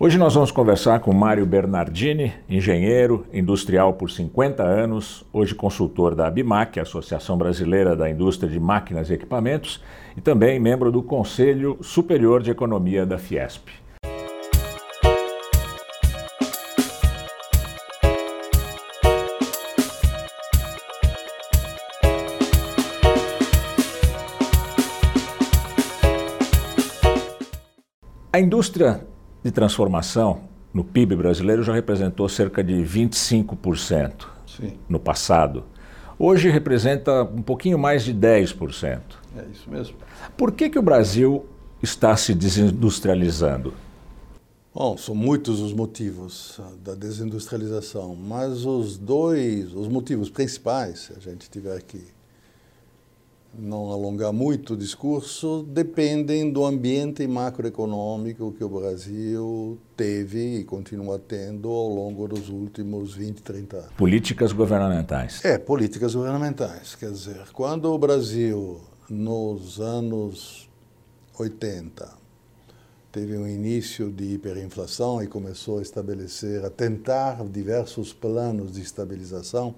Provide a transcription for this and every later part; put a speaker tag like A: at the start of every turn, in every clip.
A: Hoje nós vamos conversar com Mário Bernardini, engenheiro industrial por 50 anos, hoje consultor da ABIMAC, Associação Brasileira da Indústria de Máquinas e Equipamentos, e também membro do Conselho Superior de Economia da Fiesp. A indústria de transformação no PIB brasileiro já representou cerca de 25% Sim. no passado. Hoje representa um pouquinho mais de 10%.
B: É isso mesmo.
A: Por que, que o Brasil está se desindustrializando?
B: Bom, são muitos os motivos da desindustrialização, mas os dois, os motivos principais, se a gente tiver que não alongar muito o discurso, dependem do ambiente macroeconômico que o Brasil teve e continua tendo ao longo dos últimos 20, 30 anos.
A: Políticas governamentais.
B: É, políticas governamentais. Quer dizer, quando o Brasil, nos anos 80, teve um início de hiperinflação e começou a estabelecer, a tentar diversos planos de estabilização,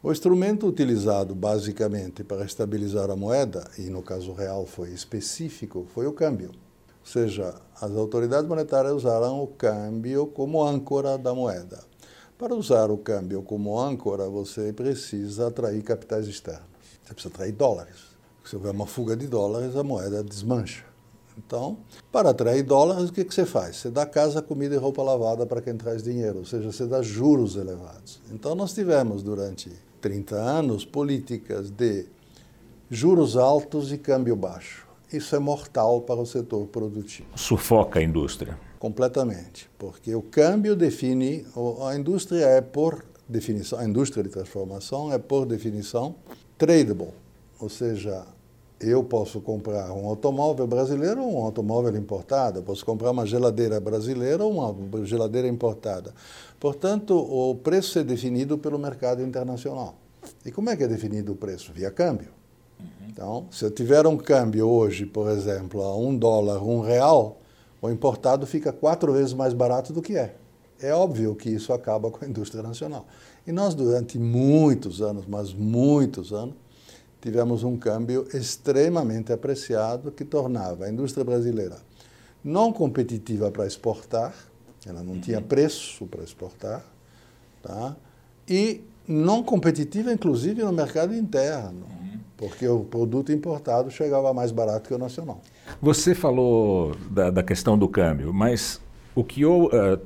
B: o instrumento utilizado basicamente para estabilizar a moeda, e no caso real foi específico, foi o câmbio. Ou seja, as autoridades monetárias usaram o câmbio como âncora da moeda. Para usar o câmbio como âncora, você precisa atrair capitais externos. Você precisa atrair dólares. Se houver uma fuga de dólares, a moeda desmancha. Então, para atrair dólares, o que, você faz? Você dá casa, comida e roupa lavada para quem traz dinheiro, ou seja, você dá juros elevados. Então, nós tivemos durante 30 anos políticas de juros altos e câmbio baixo. Isso é mortal para o setor produtivo.
A: Sufoca a indústria.
B: Completamente, porque o câmbio define, a indústria é por definição, a indústria de transformação é por definição tradable, ou seja, eu posso comprar um automóvel brasileiro ou um automóvel importado, posso comprar uma geladeira brasileira ou uma geladeira importada. Portanto, o preço é definido pelo mercado internacional. E como é que é definido o preço? Via câmbio. Uhum. Então, se eu tiver um câmbio hoje, por exemplo, a um dólar, um real, o importado fica quatro vezes mais barato do que é. É óbvio que isso acaba com a indústria nacional. E nós, durante muitos anos, mas muitos anos, tivemos um câmbio extremamente apreciado que tornava a indústria brasileira não competitiva para exportar, ela não tinha preço para exportar, tá? e não competitiva, inclusive, no mercado interno, porque o produto importado chegava mais barato que o nacional.
A: Você falou da, da questão do câmbio, mas o que, uh, uh,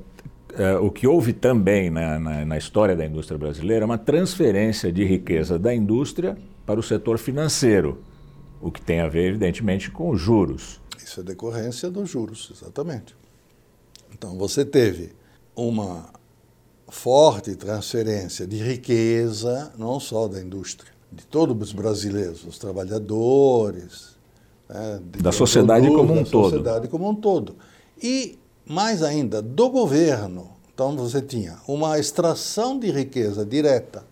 A: o que houve também na, na, na história da indústria brasileira é uma transferência de riqueza da indústria para o setor financeiro, o que tem a ver, evidentemente, com os juros.
B: Isso é decorrência dos juros, exatamente. Então, você teve uma forte transferência de riqueza, não só da indústria, de todos os brasileiros, os trabalhadores,
A: né, da sociedade produtos, como um
B: da
A: todo.
B: sociedade como um todo. E, mais ainda, do governo. Então, você tinha uma extração de riqueza direta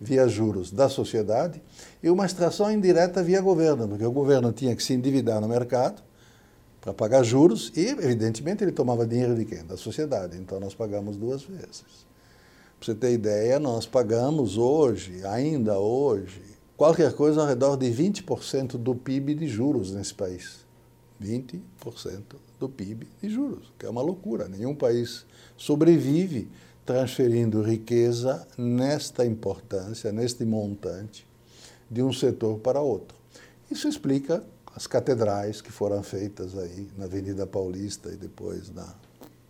B: via juros da sociedade e uma extração indireta via governo, porque o governo tinha que se endividar no mercado para pagar juros e, evidentemente, ele tomava dinheiro de quem? Da sociedade. Então, nós pagamos duas vezes. Para você ter ideia, nós pagamos hoje, ainda hoje, qualquer coisa ao redor de 20% do PIB de juros nesse país. 20% do PIB de juros, que é uma loucura. Nenhum país sobrevive transferindo riqueza nesta importância, neste montante, de um setor para outro. Isso explica as catedrais que foram feitas aí na Avenida Paulista e depois na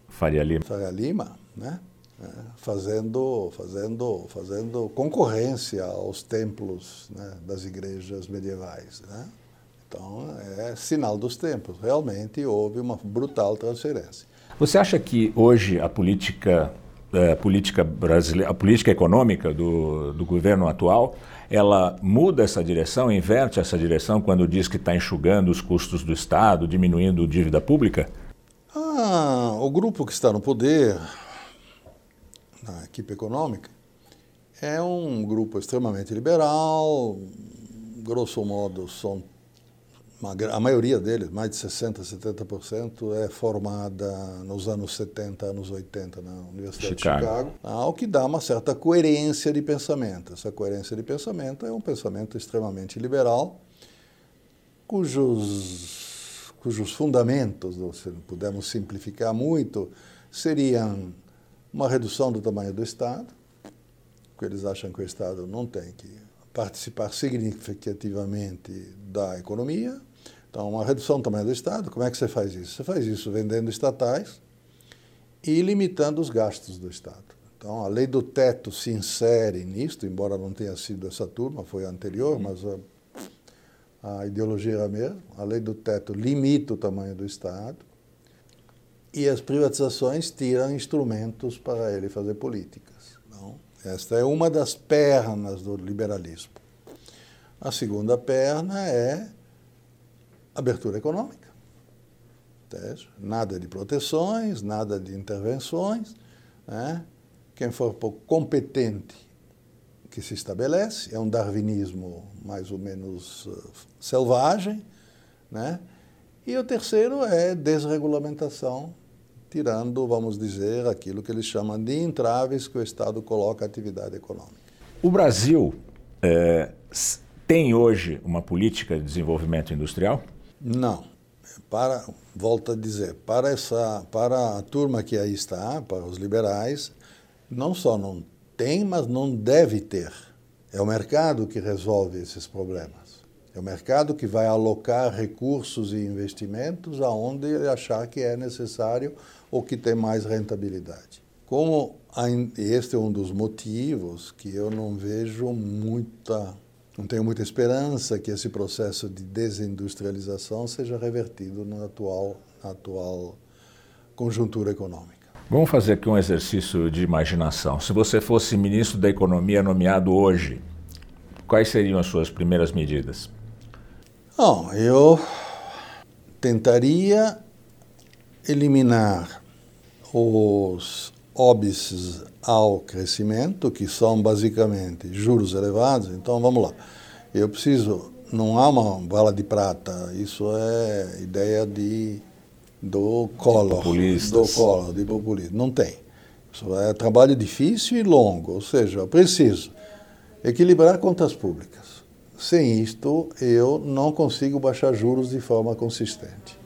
A: Faria Lima,
B: Faria Lima né? É, fazendo, fazendo, fazendo concorrência aos templos né, das igrejas medievais. Né? Então, é sinal dos tempos. Realmente houve uma brutal transferência.
A: Você acha que hoje a política a política brasileira, a política econômica do, do governo atual, ela muda essa direção, inverte essa direção quando diz que está enxugando os custos do Estado, diminuindo a dívida pública?
B: Ah, o grupo que está no poder, na equipe econômica, é um grupo extremamente liberal, grosso modo são a maioria deles, mais de 60%, 70%, é formada nos anos 70, anos 80 na Universidade Chicago. de Chicago, o que dá uma certa coerência de pensamento. Essa coerência de pensamento é um pensamento extremamente liberal, cujos, cujos fundamentos, se pudermos simplificar muito, seriam uma redução do tamanho do Estado, porque eles acham que o Estado não tem que participar significativamente da economia, então, uma redução do tamanho do Estado, como é que você faz isso? Você faz isso vendendo estatais e limitando os gastos do Estado. Então, a lei do teto se insere nisto, embora não tenha sido essa turma, foi a anterior, mas a, a ideologia era a mesma. A lei do teto limita o tamanho do Estado e as privatizações tiram instrumentos para ele fazer políticas. Então, esta é uma das pernas do liberalismo. A segunda perna é abertura econômica. Nada de proteções, nada de intervenções. Né? Quem for pouco competente que se estabelece, é um darwinismo mais ou menos uh, selvagem. Né? E o terceiro é desregulamentação, tirando, vamos dizer, aquilo que eles chamam de entraves que o Estado coloca à atividade econômica.
A: O Brasil é, tem hoje uma política de desenvolvimento industrial?
B: Não. Para, volto a dizer, para, essa, para a turma que aí está, para os liberais, não só não tem, mas não deve ter. É o mercado que resolve esses problemas. É o mercado que vai alocar recursos e investimentos aonde ele achar que é necessário ou que tem mais rentabilidade. Como este é um dos motivos que eu não vejo muita não tenho muita esperança que esse processo de desindustrialização seja revertido na atual, na atual conjuntura econômica.
A: Vamos fazer aqui um exercício de imaginação. Se você fosse ministro da Economia nomeado hoje, quais seriam as suas primeiras medidas?
B: Bom, eu tentaria eliminar os óbices ao crescimento, que são basicamente juros elevados. Então, vamos lá. Eu preciso, não há uma bala de prata, isso é ideia de do Collor, do Collor, de populismo. Não tem. Isso é trabalho difícil e longo, ou seja, eu preciso equilibrar contas públicas. Sem isto, eu não consigo baixar juros de forma consistente.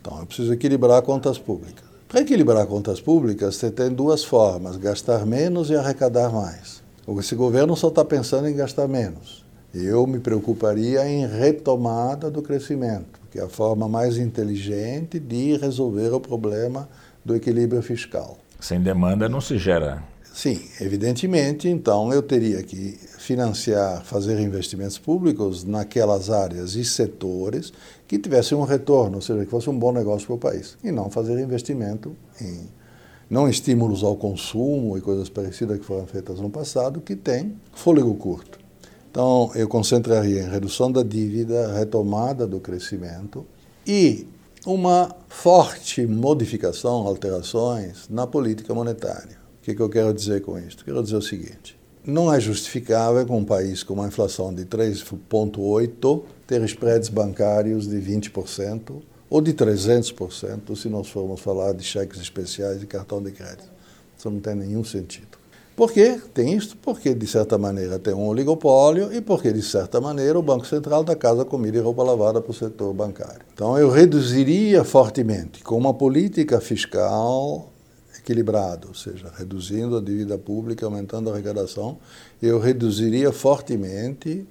B: Então, eu preciso equilibrar contas públicas. Para equilibrar contas públicas, você tem duas formas: gastar menos e arrecadar mais. Esse governo só está pensando em gastar menos. Eu me preocuparia em retomada do crescimento, que é a forma mais inteligente de resolver o problema do equilíbrio fiscal.
A: Sem demanda não se gera.
B: Sim, evidentemente, então eu teria que financiar, fazer investimentos públicos naquelas áreas e setores que tivessem um retorno, ou seja, que fosse um bom negócio para o país, e não fazer investimento em não estímulos ao consumo e coisas parecidas que foram feitas no passado, que tem fôlego curto. Então, eu concentraria em redução da dívida, retomada do crescimento e uma forte modificação, alterações na política monetária. Que, que eu quero dizer com isso? Quero dizer o seguinte: não é justificável com um país com uma inflação de 3,8 ter spreads bancários de 20% ou de 300% se nós formos falar de cheques especiais e cartão de crédito. Isso não tem nenhum sentido. Por que tem isso? Porque, de certa maneira, tem um oligopólio e porque, de certa maneira, o Banco Central dá casa, comida e roupa lavada para o setor bancário. Então, eu reduziria fortemente, com uma política fiscal equilibrado, ou seja, reduzindo a dívida pública, aumentando a arrecadação, eu reduziria fortemente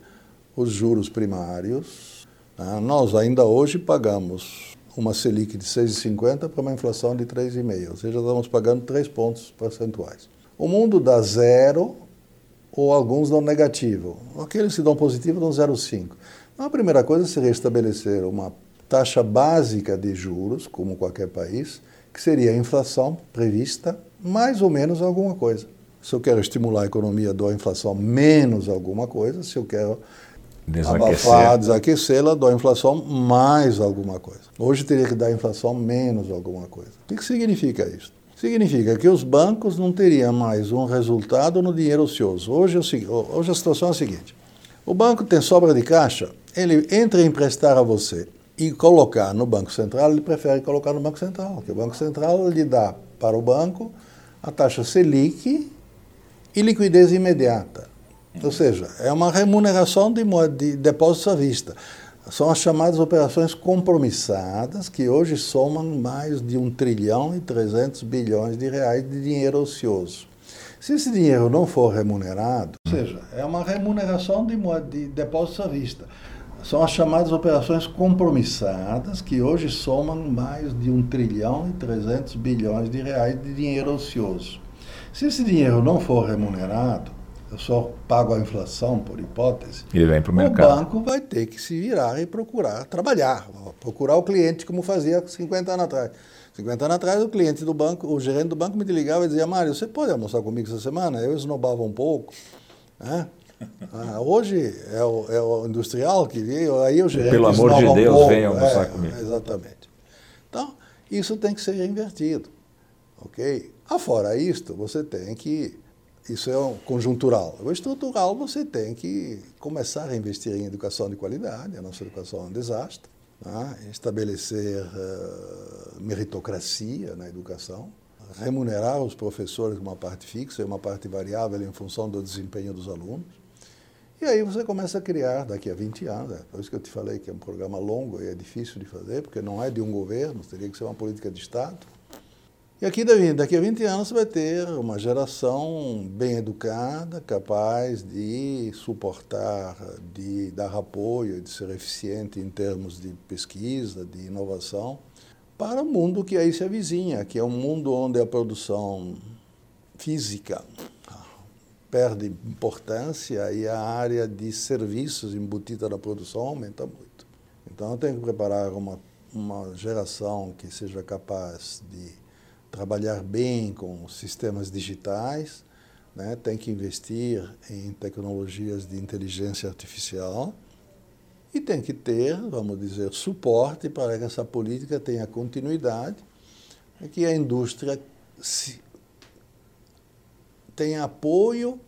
B: os juros primários. Né? Nós ainda hoje pagamos uma Selic de 6,50 para uma inflação de 3,5, ou seja, estamos pagando 3 pontos percentuais. O mundo dá zero ou alguns dão negativo. Aqueles que dão positivo dão 0,5. Então, a primeira coisa seria estabelecer uma taxa básica de juros, como qualquer país, que seria a inflação prevista, mais ou menos alguma coisa. Se eu quero estimular a economia, dou a inflação menos alguma coisa. Se eu quero abafar, desaquecê-la, dou a inflação mais alguma coisa. Hoje teria que dar a inflação menos alguma coisa. O que significa isso? Significa que os bancos não teriam mais um resultado no dinheiro ocioso. Hoje, hoje a situação é a seguinte: o banco tem sobra de caixa, ele entre emprestar a você e colocar no Banco Central, ele prefere colocar no Banco Central, porque o Banco Central lhe dá para o banco a taxa Selic e liquidez imediata. Ou seja, é uma remuneração de, de depósitos à vista. São as chamadas operações compromissadas, que hoje somam mais de 1 trilhão e 300 bilhões de reais de dinheiro ocioso. Se esse dinheiro não for remunerado, ou seja, é uma remuneração de, de depósitos à vista. São as chamadas operações compromissadas, que hoje somam mais de 1 trilhão e 300 bilhões de reais de dinheiro ocioso. Se esse dinheiro não for remunerado, eu só pago a inflação, por hipótese,
A: Ele vem pro mercado.
B: o banco vai ter que se virar e procurar trabalhar, procurar o cliente como fazia 50 anos atrás. 50 anos atrás, o cliente do banco, o gerente do banco me ligava e dizia, Mário, você pode almoçar comigo essa semana? Eu esnobava um pouco. Né? Ah, hoje é o, é o, industrial que veio, aí o gerente
A: Pelo amor de Deus,
B: um
A: venha almoçar
B: é,
A: comigo.
B: Exatamente. Então, isso tem que ser invertido. Ok? Afora isto, você tem que isso é um conjuntural. O estrutural, você tem que começar a investir em educação de qualidade, a nossa educação é um desastre, né? estabelecer uh, meritocracia na educação, remunerar os professores uma parte fixa e uma parte variável em função do desempenho dos alunos. E aí você começa a criar, daqui a 20 anos, é por isso que eu te falei que é um programa longo e é difícil de fazer, porque não é de um governo, teria que ser uma política de Estado. E aqui daqui a 20 anos você vai ter uma geração bem educada, capaz de suportar, de dar apoio, de ser eficiente em termos de pesquisa, de inovação, para o mundo que aí se avizinha, que é um mundo onde a produção física perde importância e a área de serviços embutida na produção aumenta muito. Então eu tenho que preparar uma, uma geração que seja capaz de trabalhar bem com sistemas digitais, né? tem que investir em tecnologias de inteligência artificial e tem que ter, vamos dizer, suporte para que essa política tenha continuidade e que a indústria se, tenha apoio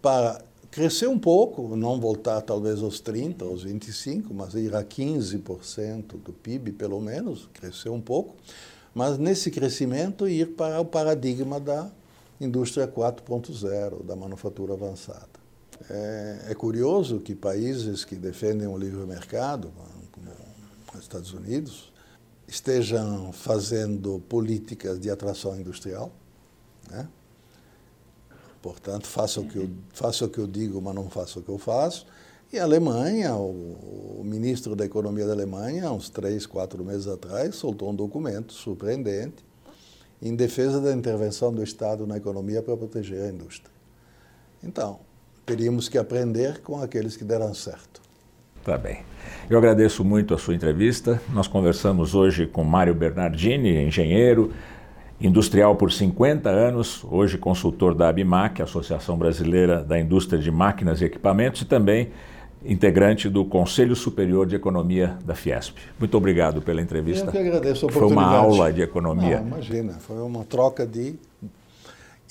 B: para crescer um pouco, não voltar talvez aos 30, aos 25, mas ir a 15% do PIB pelo menos, crescer um pouco, mas nesse crescimento ir para o paradigma da indústria 4.0, da manufatura avançada. É, é, curioso que países que defendem o livre mercado, como os Estados Unidos, estejam fazendo políticas de atração industrial. Né? Portanto, faça o, que eu, faça o que eu digo, mas não faça o que eu faço. E a Alemanha, o, o, ministro da Economia da Alemanha, uns três, quatro meses atrás, soltou um documento surpreendente em defesa da intervenção do Estado na economia para proteger a indústria. Então, teríamos que aprender com aqueles que deram certo.
A: Tá bem. Eu agradeço muito a sua entrevista. Nós conversamos hoje com Mário Bernardini, engenheiro, industrial por 50 anos, hoje consultor da ABMAC, Associação Brasileira da Indústria de Máquinas e Equipamentos, e também integrante do Conselho Superior de Economia da Fiesp. Muito obrigado pela entrevista.
B: Eu que agradeço a
A: Foi uma aula de economia.
B: Não, imagina, foi uma troca de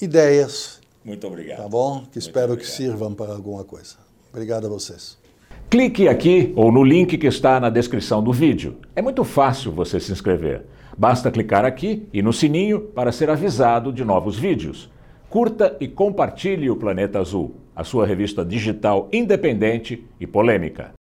B: ideias.
A: Muito obrigado.
B: Tá bom? Que
A: Muito
B: espero
A: obrigado.
B: que sirvam para alguma coisa. Obrigado a vocês.
A: Clique aqui ou no link que está na descrição do vídeo. É muito fácil você se inscrever. Basta clicar aqui e no sininho para ser avisado de novos vídeos. Curta e compartilhe o Planeta Azul, a sua revista digital independente e polêmica.